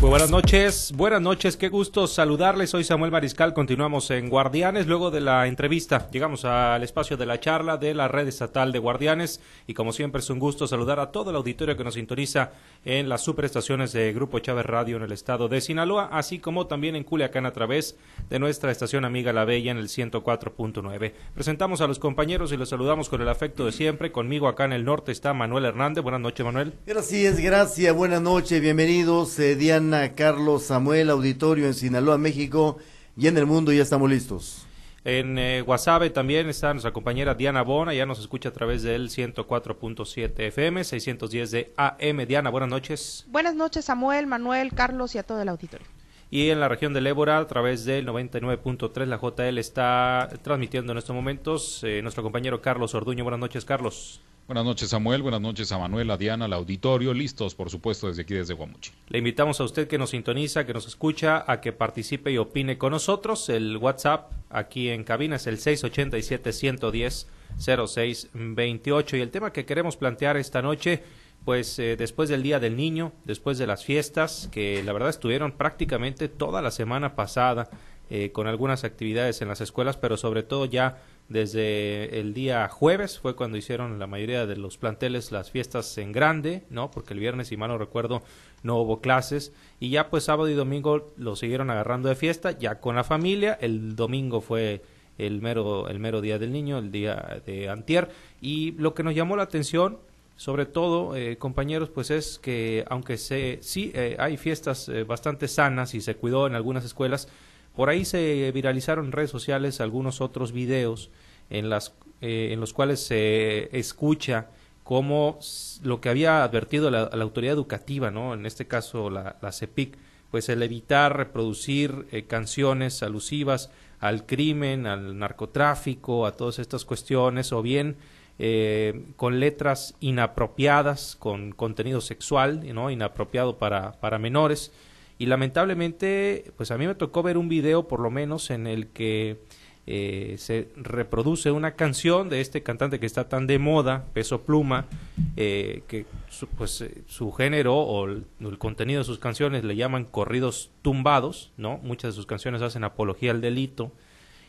Muy buenas noches, buenas noches, qué gusto saludarles. Soy Samuel Mariscal, continuamos en Guardianes. Luego de la entrevista, llegamos al espacio de la charla de la red estatal de Guardianes. Y como siempre, es un gusto saludar a todo el auditorio que nos sintoniza en las superestaciones de Grupo Chávez Radio en el estado de Sinaloa, así como también en Culiacán a través de nuestra estación amiga La Bella en el 104.9. Presentamos a los compañeros y los saludamos con el afecto de siempre. Conmigo acá en el norte está Manuel Hernández. Buenas noches, Manuel. Gracias, gracias. Buenas noches, bienvenidos. Eh, Carlos, Samuel, auditorio en Sinaloa, México y en el mundo ya estamos listos. En eh, Guasave también está nuestra compañera Diana Bona, ya nos escucha a través del 104.7 FM, 610 de AM. Diana, buenas noches. Buenas noches, Samuel, Manuel, Carlos y a todo el auditorio. Y en la región del Ébora, a través del 99.3, la JL está transmitiendo en estos momentos eh, nuestro compañero Carlos Orduño. Buenas noches, Carlos. Buenas noches Samuel, buenas noches a Manuel, a Diana, al auditorio, listos por supuesto desde aquí desde Guamuchi. Le invitamos a usted que nos sintoniza, que nos escucha, a que participe y opine con nosotros. El WhatsApp aquí en cabina es el 687-110-0628 y el tema que queremos plantear esta noche pues eh, después del Día del Niño, después de las fiestas, que la verdad estuvieron prácticamente toda la semana pasada eh, con algunas actividades en las escuelas, pero sobre todo ya desde el día jueves fue cuando hicieron la mayoría de los planteles las fiestas en grande, ¿no? Porque el viernes, si mal no recuerdo, no hubo clases. Y ya pues sábado y domingo lo siguieron agarrando de fiesta, ya con la familia, el domingo fue el mero el mero día del niño, el día de antier. Y lo que nos llamó la atención sobre todo, eh, compañeros, pues es que aunque se, sí eh, hay fiestas eh, bastante sanas y se cuidó en algunas escuelas, por ahí se viralizaron en redes sociales algunos otros videos en, las, eh, en los cuales se escucha cómo lo que había advertido la, autoridad educativa, ¿no? en este caso la, la CEPIC, pues el evitar reproducir eh, canciones alusivas al crimen, al narcotráfico, a todas estas cuestiones, o bien eh, con letras inapropiadas, con contenido sexual, ¿no? inapropiado para, para menores y lamentablemente, pues a mí me tocó ver un video por lo menos en el que eh, se reproduce una canción de este cantante que está tan de moda, Peso Pluma, eh, que su, pues eh, su género o el, el, contenido de sus canciones le llaman corridos tumbados, ¿no? Muchas de sus canciones hacen apología al delito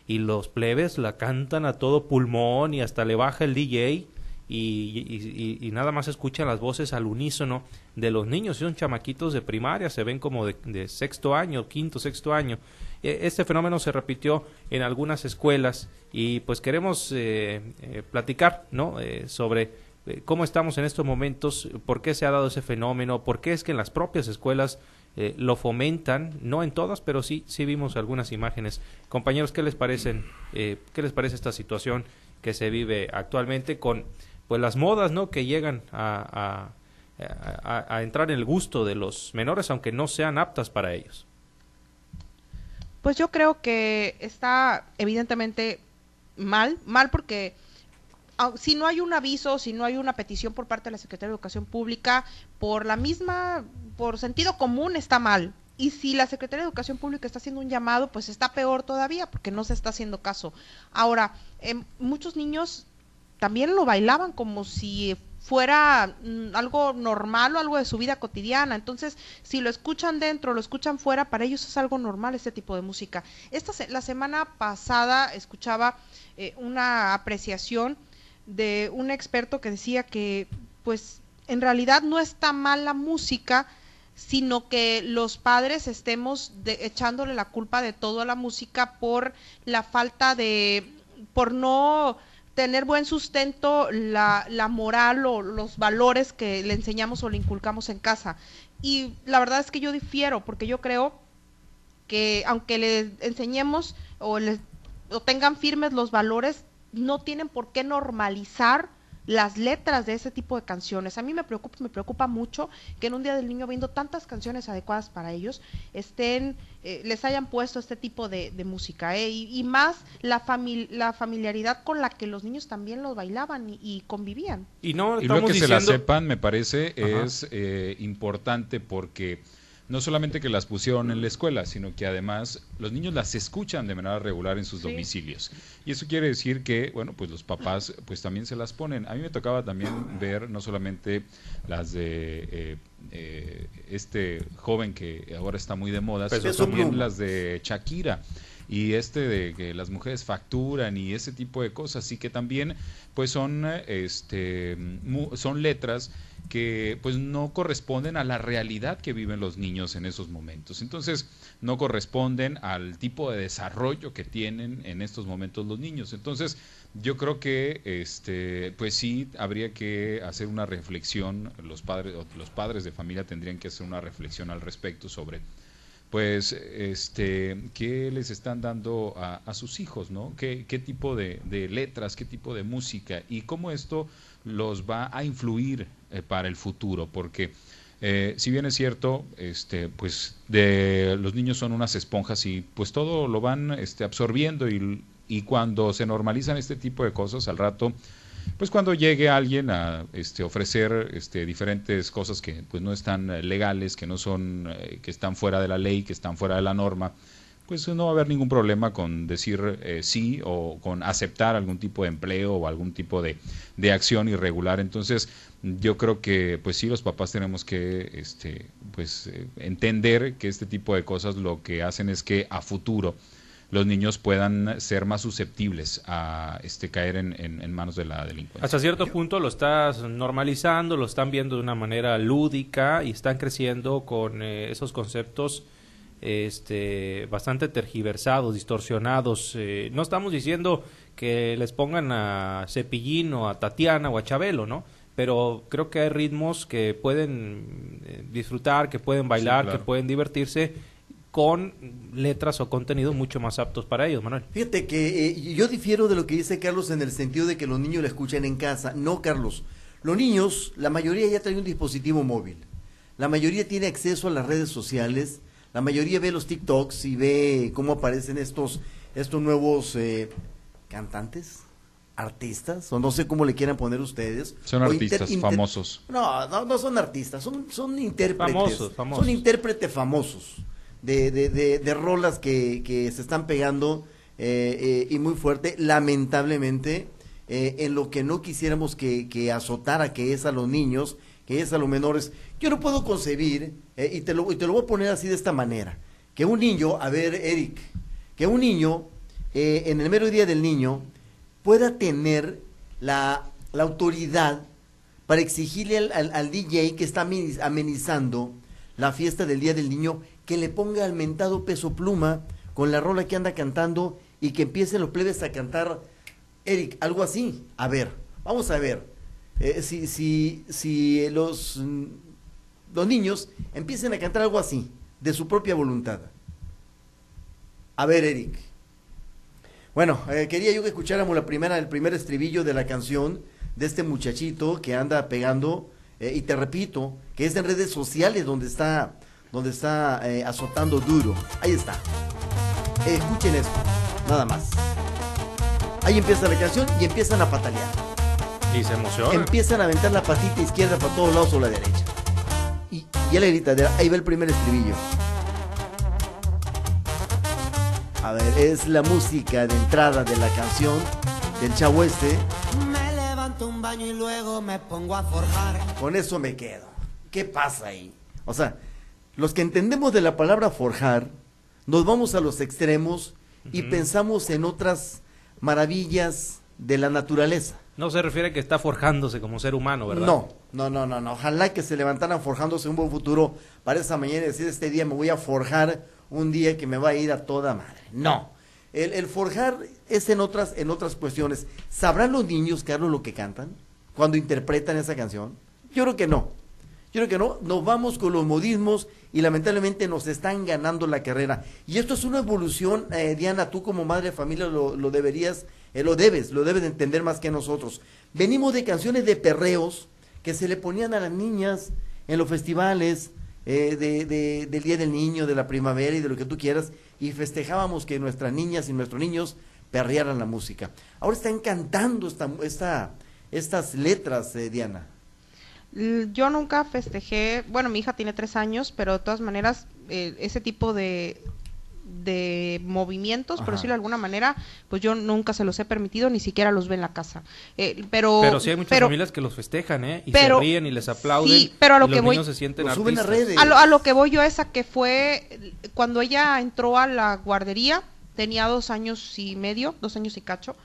y los plebes la cantan a todo pulmón y hasta le baja el DJ y, nada más escuchan las voces al unísono de los niños. Son chamaquitos de primaria, se ven como de, sexto año, quinto, sexto año. E, este fenómeno se repitió en algunas escuelas y pues queremos eh, eh, platicar ¿no? Eh, sobre cómo estamos en estos momentos, por qué se ha dado ese fenómeno, por qué es que en las propias escuelas lo fomentan, no en todas, pero sí, sí vimos algunas imágenes. Compañeros, ¿qué les parecen? ¿Qué les parece esta situación que se vive actualmente con pues las modas, ¿no? Que llegan a, a, entrar en el gusto de los menores, aunque no sean aptas para ellos. Pues yo creo que está evidentemente mal, mal porque si no hay un aviso, si no hay una petición por parte de la Secretaría de Educación Pública, por la misma, por sentido común está mal. Y si la Secretaría de Educación Pública está haciendo un llamado, pues está peor todavía, porque no se está haciendo caso. Ahora, eh, muchos niños también lo bailaban como si fuera mm, algo normal o algo de su vida cotidiana. Entonces, si lo escuchan dentro, lo escuchan fuera, para ellos es algo normal este tipo de música. Esta la semana pasada escuchaba eh, una apreciación de un experto que decía que, pues, en realidad no está mal la música, sino que los padres estemos echándole la culpa de todo a la música por la falta de, por no tener buen sustento la, la moral o los valores que le enseñamos o le inculcamos en casa. Y la verdad es que yo difiero, porque yo creo que aunque le enseñemos o, les, o tengan firmes los valores, no tienen por qué normalizar las letras de ese tipo de canciones. A mí me preocupa, me preocupa mucho que en un día del niño viendo tantas canciones adecuadas para ellos estén, eh, les hayan puesto este tipo de, música, ¿eh? y, más la, la familiaridad con la que los niños también los bailaban y, convivían. Y no, y lo que se la sepan, me parece, es eh, importante porque no solamente que las pusieron en la escuela, sino que además los niños las escuchan de manera regular en sus domicilios. Y eso quiere decir que, bueno, pues los papás pues también se las ponen. A mí me tocaba también ver no solamente las de eh, eh, este joven que ahora está muy de moda, sino también las de Shakira y este de que las mujeres facturan y ese tipo de cosas, así que también pues son este son letras que pues no corresponden a la realidad que viven los niños en esos momentos. Entonces, no corresponden al tipo de desarrollo que tienen en estos momentos los niños. Entonces, yo creo que este pues sí habría que hacer una reflexión, los padres los padres de familia tendrían que hacer una reflexión al respecto sobre pues este qué les están dando a, sus hijos, ¿no? ¿Qué, qué tipo de, de letras, qué tipo de música y cómo esto los va a influir eh, para el futuro, porque eh, si bien es cierto, este, pues de los niños son unas esponjas y pues todo lo van este, absorbiendo y, y cuando se normalizan este tipo de cosas al rato, pues cuando llegue alguien a este, ofrecer este, diferentes cosas que pues no están legales, que no son, eh, que están fuera de la ley, que están fuera de la norma, pues no va a haber ningún problema con decir eh, sí o con aceptar algún tipo de empleo o algún tipo de, de, acción irregular. Entonces, yo creo que pues sí los papás tenemos que este, pues eh, entender que este tipo de cosas lo que hacen es que a futuro los niños puedan ser más susceptibles a este caer en, en, manos de la delincuencia. Hasta cierto punto lo estás normalizando, lo están viendo de una manera lúdica y están creciendo con eh, esos conceptos este, bastante tergiversados, distorsionados. Eh, no estamos diciendo que les pongan a Cepillín o a Tatiana o a Chabelo, ¿no? Pero creo que hay ritmos que pueden eh, disfrutar, que pueden bailar, que pueden divertirse con letras o contenidos mucho más aptos para ellos, Manuel. Fíjate que eh, yo difiero de lo que dice Carlos en el sentido de que los niños la escuchen en casa. No, Carlos. Los niños, la mayoría ya trae un dispositivo móvil. La mayoría tiene acceso a las redes sociales la mayoría ve los TikToks y ve cómo aparecen estos, estos nuevos eh, cantantes, artistas, o no sé cómo le quieran poner ustedes. Son artistas famosos. No, no, no son artistas, son, son intérpretes. Famosos, famosos. Son intérpretes famosos de, de, de, rolas que, que, se están pegando eh, eh, y muy fuerte, lamentablemente, en lo que no quisiéramos que, que azotara, que es a los niños, que es a los menores. Yo no puedo concebir, eh, y, te lo, te lo voy a poner así de esta manera, que un niño, a ver, Eric, que un niño, eh, en el mero día del niño, pueda tener la, autoridad para exigirle al, DJ que está amenizando la fiesta del Día del Niño que le ponga al mentado peso pluma con la rola que anda cantando y que empiecen los plebes a cantar, Eric, algo así. A ver, vamos a ver. Eh, si, si, si los, los niños empiecen a cantar algo así, de su propia voluntad. A ver, Eric. Bueno, eh, quería yo que escucháramos la primera, el primer estribillo de la canción de este muchachito que anda pegando, eh, y te repito, que es en redes sociales donde está, donde está azotando duro. Ahí está. escuchen esto, nada más. Ahí empieza la canción y empiezan a patalear. Y se emociona. Empiezan a aventar la patita izquierda para todos lados o la derecha. Y ya la gritadera, ahí va el primer estribillo. A ver, es la música de entrada de la canción del chavo este. Me levanto un baño y luego me pongo a forjar. Con eso me quedo. ¿Qué pasa ahí? O sea, los que entendemos de la palabra forjar, nos vamos a los extremos y pensamos en otras maravillas de la naturaleza. No se refiere a que está forjándose como ser humano, ¿verdad? No, no, no, no, no. Ojalá que se levantaran forjándose un buen futuro para esa mañana y decir, este día me voy a forjar un día que me va a ir a toda madre. No. El, el forjar es en otras, en otras cuestiones. ¿Sabrán los niños, Carlos, lo que cantan cuando interpretan esa canción? Yo creo que no. Yo creo que no. Nos vamos con los modismos y lamentablemente nos están ganando la carrera. Y esto es una evolución, eh, Diana, tú como madre de familia lo, lo deberías eh, lo debes, lo debes de entender más que nosotros. Venimos de canciones de perreos que se le ponían a las niñas en los festivales eh, de, del Día del Niño, de la primavera y de lo que tú quieras, y festejábamos que nuestras niñas y nuestros niños perrearan la música. Ahora están cantando esta, esta, estas letras, eh, Diana. Yo nunca festejé, bueno, mi hija tiene tres años, pero de todas maneras, eh, ese tipo de, de movimientos, por decirlo de alguna manera, pues yo nunca se los he permitido, ni siquiera los ve en la casa. Eh, pero, pero sí hay muchas familias que los festejan, ¿eh? Y se ríen y les aplauden. Sí, pero a lo y que los voy, niños se sienten a, lo, a lo que voy yo es a que fue cuando ella entró a la guardería, tenía dos años y medio, dos años y cacho,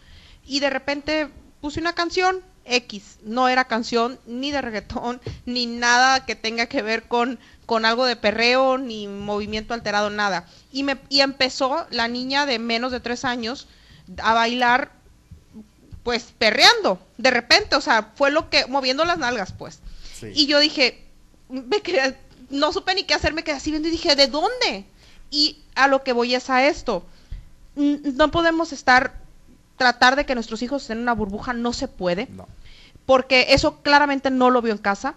y de repente puse una canción X, no era canción ni de reggaetón, ni nada que tenga que ver con, con algo de perreo, ni movimiento alterado, nada. Y, me, y empezó la niña de menos de tres años a bailar, pues perreando, de repente, o sea, fue lo que, moviendo las nalgas, pues. Y yo dije, me no supe ni qué hacer, me quedé así viendo y dije, ¿de dónde? Y a lo que voy es a esto. No podemos estar tratar de que nuestros hijos estén en una burbuja no se puede. Porque eso claramente no lo vio en casa.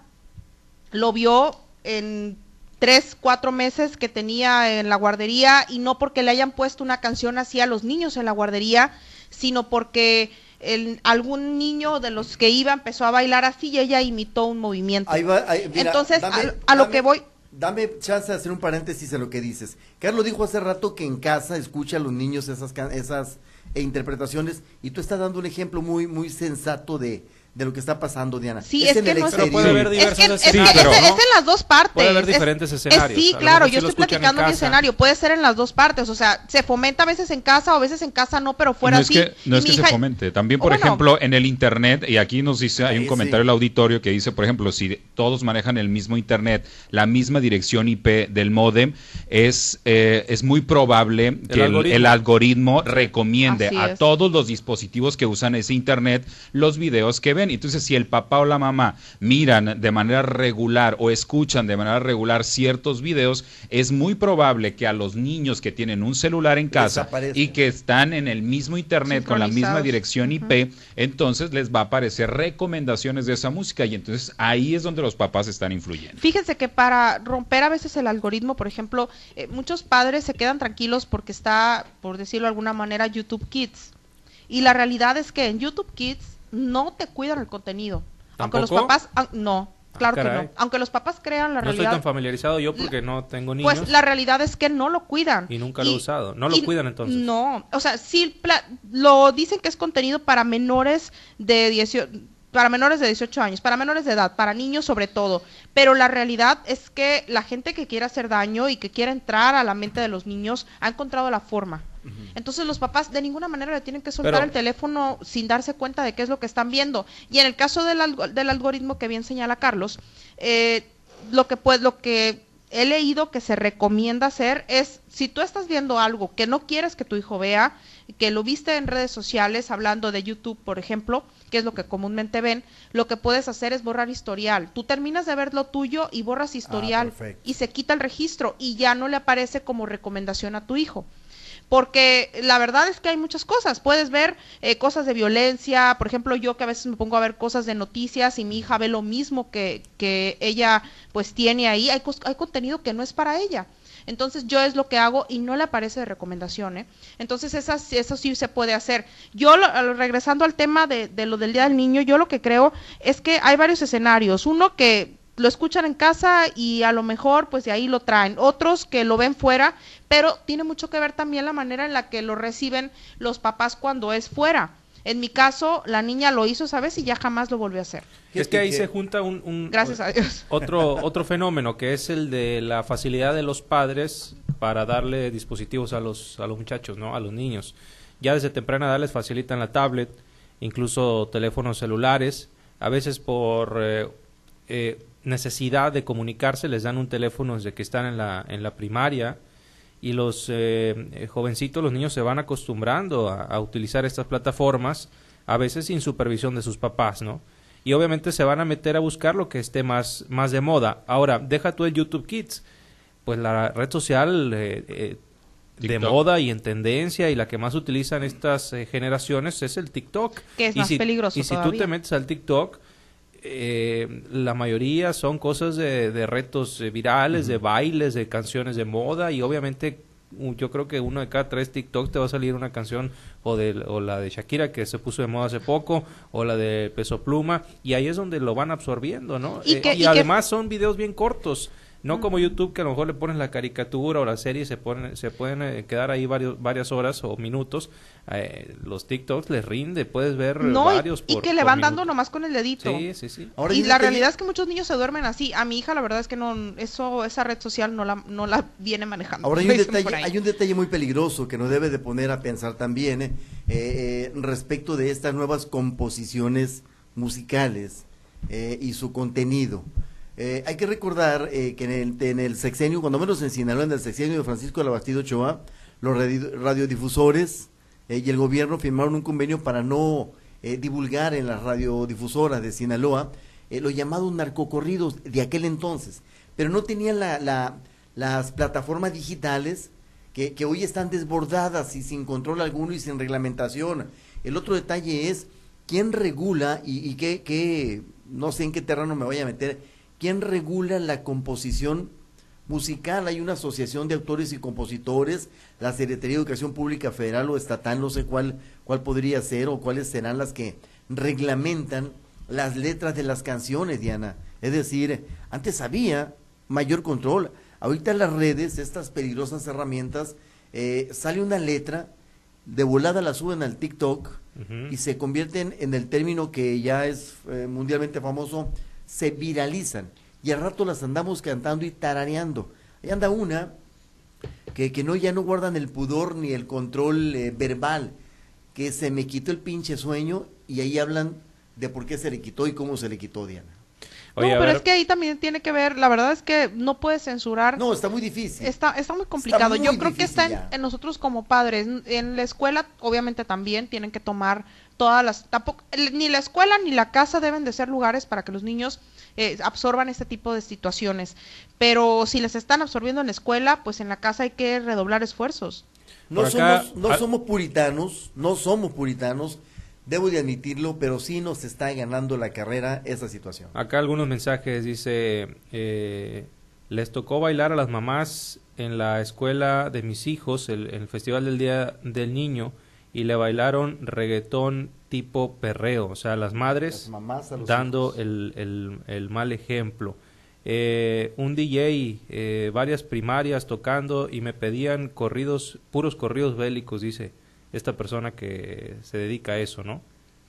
Lo vio en tres, cuatro meses que tenía en la guardería y no porque le hayan puesto una canción así a los niños en la guardería, sino porque el, algún niño de los que iba empezó a bailar así y ella imitó un movimiento. Entonces, a, lo que voy... Dame chance de hacer un paréntesis en lo que dices. Carlos dijo hace rato que en casa escucha a los niños esas, esas interpretaciones y tú estás dando un ejemplo muy muy sensato de, de lo que está pasando, Diana. Sí, es, que no es... puede haber diversos es que, escenarios. Es, en las dos partes. Puede haber diferentes escenarios. sí, claro, yo estoy platicando un escenario. Puede ser en las dos partes. O sea, se fomenta a veces en casa o a veces en casa no, pero fuera no es Que, no es que se fomente. También, por ejemplo, en el Internet, y aquí nos dice, hay un comentario del auditorio que dice, por ejemplo, si todos manejan el mismo Internet, la misma dirección IP del modem, es, eh, es muy probable que el algoritmo, recomiende a todos los dispositivos que usan ese Internet los videos que ven. Entonces, si el papá o la mamá miran de manera regular o escuchan de manera regular ciertos videos, es muy probable que a los niños que tienen un celular en casa y que están en el mismo internet con la misma dirección IP, entonces les va a aparecer recomendaciones de esa música y entonces ahí es donde los papás están influyendo. Fíjense que para romper a veces el algoritmo, por ejemplo, eh, muchos padres se quedan tranquilos porque está, por decirlo de alguna manera, YouTube Kids. Y la realidad es que en YouTube Kids no te cuidan el contenido. Aunque los papás, no, claro que no. Aunque los papás crean la realidad. No estoy tan familiarizado yo porque no tengo niños. Pues la realidad es que no lo cuidan. Y nunca lo he usado. No lo cuidan entonces. No, o sea, sí lo dicen que es contenido para menores de 18 para menores de 18 años, para menores de edad, para niños sobre todo. Pero la realidad es que la gente que quiere hacer daño y que quiere entrar a la mente de los niños ha encontrado la forma. Entonces los papás de ninguna manera le tienen que soltar el teléfono sin darse cuenta de qué es lo que están viendo. Y en el caso del, del algoritmo que bien señala Carlos, eh, lo que pues, lo que he leído que se recomienda hacer es si tú estás viendo algo que no quieres que tu hijo vea, que lo viste en redes sociales, hablando de YouTube, por ejemplo, que es lo que comúnmente ven, lo que puedes hacer es borrar historial. Tú terminas de ver lo tuyo y borras historial ah, y se quita el registro y ya no le aparece como recomendación a tu hijo porque la verdad es que hay muchas cosas. Puedes ver eh, cosas de violencia, por ejemplo, yo que a veces me pongo a ver cosas de noticias y mi hija ve lo mismo que, que ella pues tiene ahí, hay, contenido que no es para ella. Entonces yo es lo que hago y no le aparece de recomendación. ¿eh? Entonces esas, eso sí se puede hacer. Yo, regresando al tema de, de lo del Día del Niño, yo lo que creo es que hay varios escenarios. Uno que lo escuchan en casa y a lo mejor pues de ahí lo traen. Otros que lo ven fuera, pero tiene mucho que ver también la manera en la que lo reciben los papás cuando es fuera. En mi caso, la niña lo hizo, ¿sabes? Y ya jamás lo volvió a hacer. Es que ahí se junta un, Gracias a Dios. Otro, otro fenómeno que es el de la facilidad de los padres para darle dispositivos a los, a los muchachos, ¿no? A los niños. Ya desde temprana edad les facilitan la tablet, incluso teléfonos celulares. A veces por eh, eh, necesidad de comunicarse, les dan un teléfono desde que están en la, en la primaria y los eh, eh, jovencitos, los niños se van acostumbrando a, utilizar estas plataformas, a veces sin supervisión de sus papás, ¿no? Y obviamente se van a meter a buscar lo que esté más, más de moda. Ahora, deja tú el YouTube Kids, pues la red social eh, de moda y en tendencia y la que más utilizan estas generaciones es el TikTok. Que es más peligroso. Y si tú te metes al TikTok, eh, la mayoría son cosas de, retos eh, virales, de bailes, de canciones de moda y obviamente yo creo que uno de cada tres TikToks te va a salir una canción o, de, o la de Shakira que se puso de moda hace poco o la de Peso Pluma y ahí es donde lo van absorbiendo, ¿no? Y, eh, además son videos bien cortos. No como YouTube que a lo mejor le pones la caricatura o la serie y se, ponen, se pueden eh, quedar ahí varios, varias horas o minutos. Eh, los TikToks les rinde, puedes ver varios. Y, y que le van dando nomás con el dedito. Sí, sí, sí. y la realidad es que muchos niños se duermen así. A mi hija la verdad es que no eso esa red social no la, no la viene manejando. Ahora hay un, detalle, hay un detalle muy peligroso que nos debe de poner a pensar también eh, respecto de estas nuevas composiciones musicales y su contenido. Eh, hay que recordar eh, que en el, en el sexenio, cuando menos en Sinaloa, en el sexenio de Francisco de la Bastida Ochoa, los radiodifusores eh, y el gobierno firmaron un convenio para no divulgar en las radiodifusoras de Sinaloa los llamados narcocorridos de aquel entonces, pero no tenían la, las plataformas digitales que, hoy están desbordadas y sin control alguno y sin reglamentación. El otro detalle es quién regula y, y qué, qué, no sé en qué terreno me voy a meter, ¿Quién regula la composición musical? Hay una asociación de autores y compositores, la Secretaría de Educación Pública Federal o Estatal, no sé cuál, cuál podría ser o cuáles serán las que reglamentan las letras de las canciones, Diana. Es decir, antes había mayor control. Ahorita las redes, estas peligrosas herramientas, eh, sale una letra, de volada la suben al TikTok y se convierten en el término que ya es eh, mundialmente famoso, se viralizan y al rato las andamos cantando y tarareando. Ahí anda una que, que no ya no guardan el pudor ni el control eh, verbal, que se me quitó el pinche sueño y ahí hablan de por qué se le quitó y cómo se le quitó Diana. No, pero es que ahí también tiene que ver, la verdad es que no puedes censurar. No, está muy difícil. Está, está muy complicado. Yo creo que está en, nosotros como padres. En la escuela, obviamente también tienen que tomar todas las, tampoco, ni la escuela ni la casa deben de ser lugares para que los niños eh, absorban este tipo de situaciones. Pero si les están absorbiendo en la escuela, pues en la casa hay que redoblar esfuerzos. No, somos, no somos puritanos, no somos puritanos, debo de admitirlo, pero sí nos está ganando la carrera esa situación. Acá algunos mensajes, dice, eh, les tocó bailar a las mamás en la escuela de mis hijos, el, el Festival del Día del Niño, y le bailaron reggaetón tipo perreo, o sea, las madres dando el, el, mal ejemplo. Eh, un DJ, eh, varias primarias tocando y me pedían corridos, puros corridos bélicos, dice esta persona que se dedica a eso, ¿no?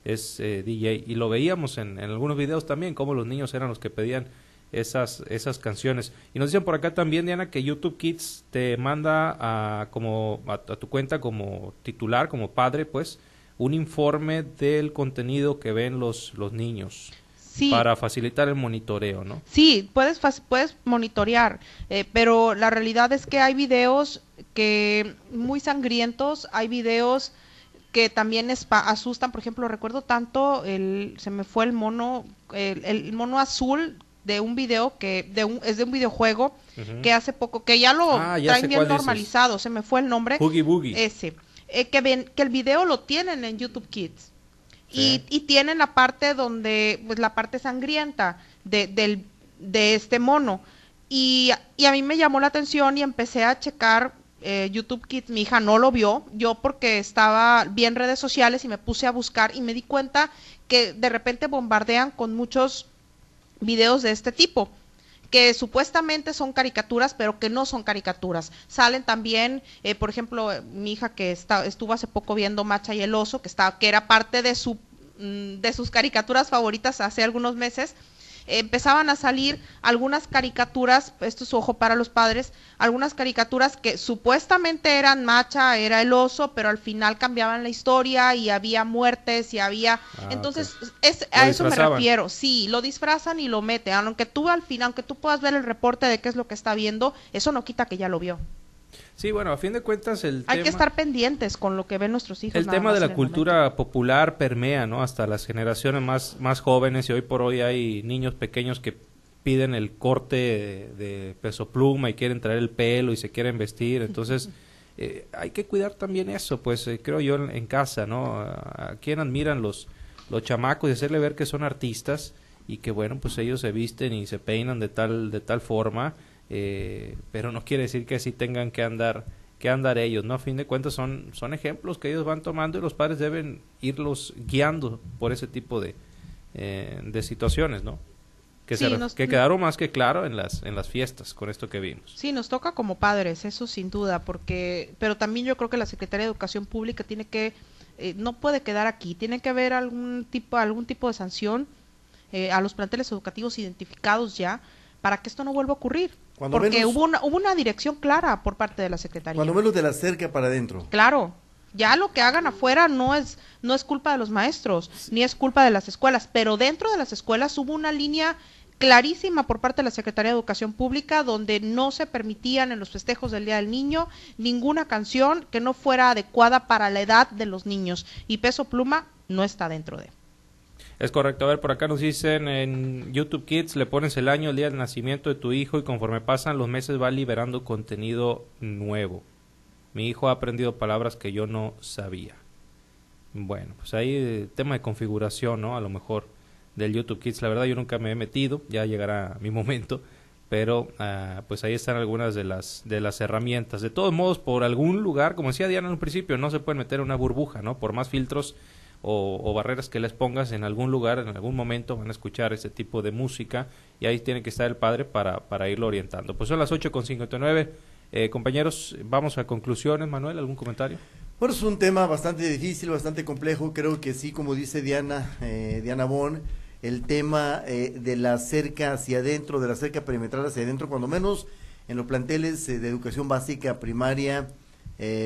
Es eh, DJ. Y lo veíamos en, algunos videos también, como los niños eran los que pedían esas, esas canciones. Y nos dicen por acá también, Diana, que YouTube Kids te manda a, como, a, tu cuenta como titular, como padre, pues, un informe del contenido que ven los, los niños. Para facilitar el monitoreo, ¿no? Sí, puedes, puedes monitorear, eh, pero la realidad es que hay videos que muy sangrientos, hay videos que también asustan, por ejemplo, recuerdo tanto, el, se me fue el mono, el mono azul de un video que de un, es de un videojuego que hace poco que ya lo ah, traen bien normalizado se me fue el nombre. Ese. Eh, que ven que el video lo tienen en YouTube Kids y, y, tienen la parte donde pues la parte sangrienta de, del, de este mono. Y, y, a mí me llamó la atención y empecé a checar eh, YouTube Kids. Mi hija no lo vio. Yo porque estaba bien redes sociales y me puse a buscar y me di cuenta que de repente bombardean con muchos videos de este tipo que supuestamente son caricaturas, pero que no son caricaturas. Salen también, eh, por ejemplo, mi hija que está, estuvo hace poco viendo Macha y el oso, que, está, que era parte de, su, mm, de sus caricaturas favoritas hace algunos meses, empezaban a salir algunas caricaturas, esto es ojo para los padres, algunas caricaturas que supuestamente eran macha, era el oso, pero al final cambiaban la historia y había muertes y había... Ah, entonces, es, a eso me refiero, sí, lo disfrazan y lo meten, aunque tú al final, aunque tú puedas ver el reporte de qué es lo que está viendo, eso no quita que ya lo vio. Sí, bueno, a fin de cuentas el Hay que estar pendientes con lo que ven nuestros hijos. El tema de la cultura popular permea, ¿no? Hasta las generaciones más, más jóvenes y hoy por hoy hay niños pequeños que piden el corte de, peso pluma y quieren traer el pelo y se quieren vestir, entonces eh, hay que cuidar también eso, pues eh, creo yo en, casa, ¿no? A, quien admiran los, los chamacos y hacerle ver que son artistas y que bueno, pues ellos se visten y se peinan de tal, de tal forma eh, pero no quiere decir que así tengan que andar que andar ellos, ¿no? A fin de cuentas son, son ejemplos que ellos van tomando y los padres deben irlos guiando por ese tipo de, eh, de situaciones, ¿no? Que, que quedaron más que claro en las, en las fiestas con esto que vimos. Sí, nos toca como padres, eso sin duda, porque, pero también yo creo que la Secretaría de Educación Pública tiene que, eh, no puede quedar aquí, tiene que haber algún tipo, algún tipo de sanción eh, a los planteles educativos identificados ya para que esto no vuelva a ocurrir. Porque hubo, una, hubo una dirección clara por parte de la Secretaría. Cuando menos de la cerca para adentro. Claro, ya lo que hagan afuera no es no es culpa de los maestros ni es culpa de las escuelas pero dentro de las escuelas hubo una línea clarísima por parte de la Secretaría de Educación Pública donde no se permitían en los festejos del Día del Niño ninguna canción que no fuera adecuada para la edad de los niños y Peso Pluma no está dentro de. Es correcto. A ver, por acá nos dicen en YouTube Kids, le pones el año, el día de nacimiento de tu hijo y conforme pasan los meses va liberando contenido nuevo. Mi hijo ha aprendido palabras que yo no sabía. Bueno, pues ahí eh, tema de configuración, ¿no? A lo mejor del YouTube Kids. La verdad yo nunca me he metido, ya llegará mi momento, pero ah, pues ahí están algunas de las de las herramientas. De todos modos, por algún lugar, como decía Diana en un principio, no se puede meter en una burbuja, ¿no? Por más filtros o, barreras que les pongas en algún lugar, en algún momento van a escuchar ese tipo de música y ahí tiene que estar el padre para, para irlo orientando. Pues son las 8.59. Eh, compañeros, vamos a conclusiones. Manuel, ¿algún comentario? Bueno, es un tema bastante difícil, bastante complejo. Creo que sí, como dice Diana, eh, Diana Bon, el tema eh, de la cerca hacia adentro, de la cerca perimetral hacia adentro, cuando menos en los planteles de educación básica, primaria,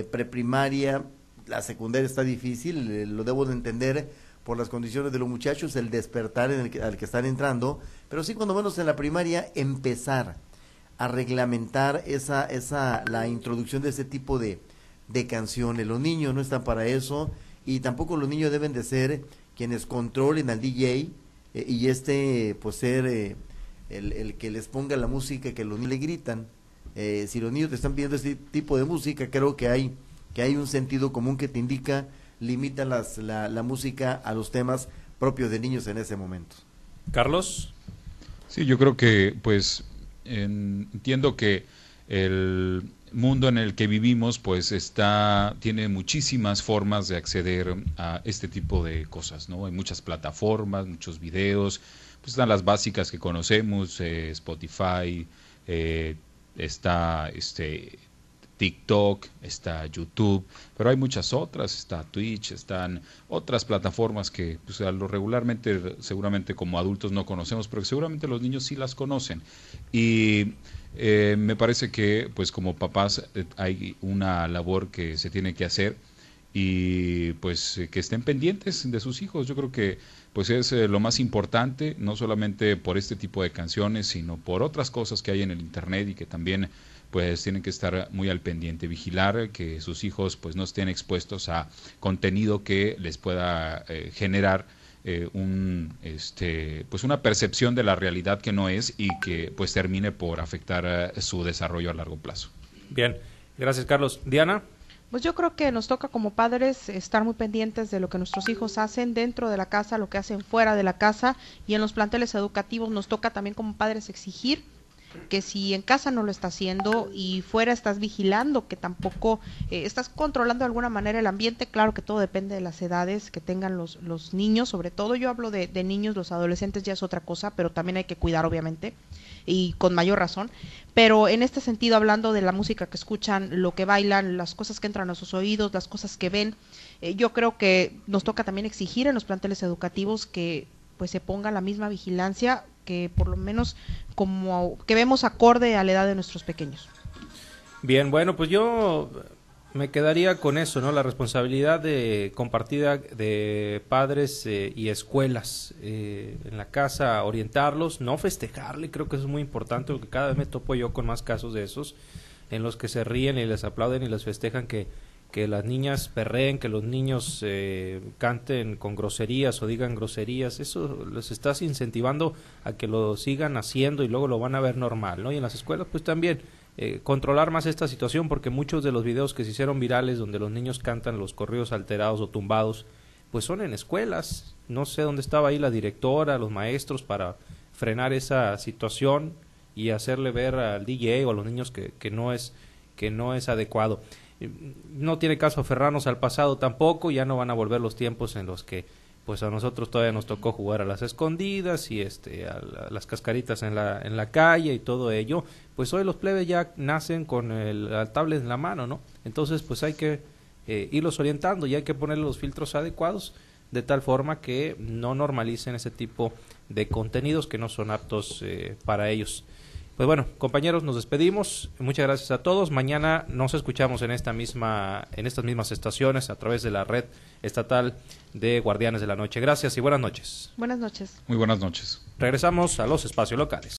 preprimaria, la secundaria está difícil, eh, lo debo de entender por las condiciones de los muchachos, el despertar en el que, al que están entrando, pero sí cuando menos en la primaria empezar a reglamentar esa, esa, la introducción de ese tipo de, de canciones. Los niños no están para eso y tampoco los niños deben de ser quienes controlen al DJ eh, y este pues ser eh, el, el, que les ponga la música que los niños le gritan. si los niños te están pidiendo este tipo de música, creo que hay que hay un sentido común que te indica, limita las, la, la música a los temas propios de niños en ese momento. Carlos. Sí, yo creo que, pues, entiendo que el mundo en el que vivimos, pues, está, tiene muchísimas formas de acceder a este tipo de cosas, ¿no? Hay muchas plataformas, muchos videos, pues están las básicas que conocemos, eh, Spotify, eh, está este TikTok, está YouTube, pero hay muchas otras, está Twitch, están otras plataformas que pues, regularmente seguramente como adultos no conocemos, pero seguramente los niños sí las conocen. Y eh, me parece que pues como papás eh, hay una labor que se tiene que hacer y pues que estén pendientes de sus hijos. Yo creo que pues es eh, lo más importante, no solamente por este tipo de canciones, sino por otras cosas que hay en el internet y que también pues tienen que estar muy al pendiente, vigilar que sus hijos pues no estén expuestos a contenido que les pueda eh, generar eh, un este pues una percepción de la realidad que no es y que pues termine por afectar eh, su desarrollo a largo plazo. Bien, gracias Carlos. Diana. Pues yo creo que nos toca como padres estar muy pendientes de lo que nuestros hijos hacen dentro de la casa, lo que hacen fuera de la casa y en los planteles educativos nos toca también como padres exigir que si en casa no lo está haciendo y fuera estás vigilando, que tampoco eh, estás controlando de alguna manera el ambiente, claro que todo depende de las edades que tengan los, los niños, sobre todo yo hablo de, de niños, los adolescentes ya es otra cosa, pero también hay que cuidar obviamente y con mayor razón, pero en este sentido hablando de la música que escuchan, lo que bailan, las cosas que entran a sus oídos, las cosas que ven, eh, yo creo que nos toca también exigir en los planteles educativos que pues se ponga la misma vigilancia que por lo menos como que vemos acorde a la edad de nuestros pequeños. Bien, bueno, pues yo me quedaría con eso, ¿no? La responsabilidad de compartida de padres eh, y escuelas eh, en la casa, orientarlos, no festejarle, creo que eso es muy importante, porque cada vez me topo yo con más casos de esos, en los que se ríen y les aplauden y les festejan que que las niñas perreen, que los niños eh, canten con groserías o digan groserías, eso les estás incentivando a que lo sigan haciendo y luego lo van a ver normal, ¿no? Y en las escuelas pues también eh, controlar más esta situación porque muchos de los videos que se hicieron virales donde los niños cantan los corridos alterados o tumbados, pues son en escuelas, no sé dónde estaba ahí la directora, los maestros para frenar esa situación y hacerle ver al DJ o a los niños que, que no es que no es adecuado. No tiene caso aferrarnos al pasado tampoco, ya no van a volver los tiempos en los que pues a nosotros todavía nos tocó jugar a las escondidas y este a, las cascaritas en la en la calle y todo ello pues hoy los plebes ya nacen con el, tablet en la mano no entonces pues hay que eh, irlos orientando y hay que ponerle los filtros adecuados de tal forma que no normalicen ese tipo de contenidos que no son aptos eh, para ellos pues bueno, compañeros, nos despedimos. Muchas gracias a todos. Mañana nos escuchamos en esta misma en estas mismas estaciones a través de la red estatal de Guardianes de la Noche. Gracias y buenas noches. Buenas noches. Muy buenas noches. Regresamos a los espacios locales.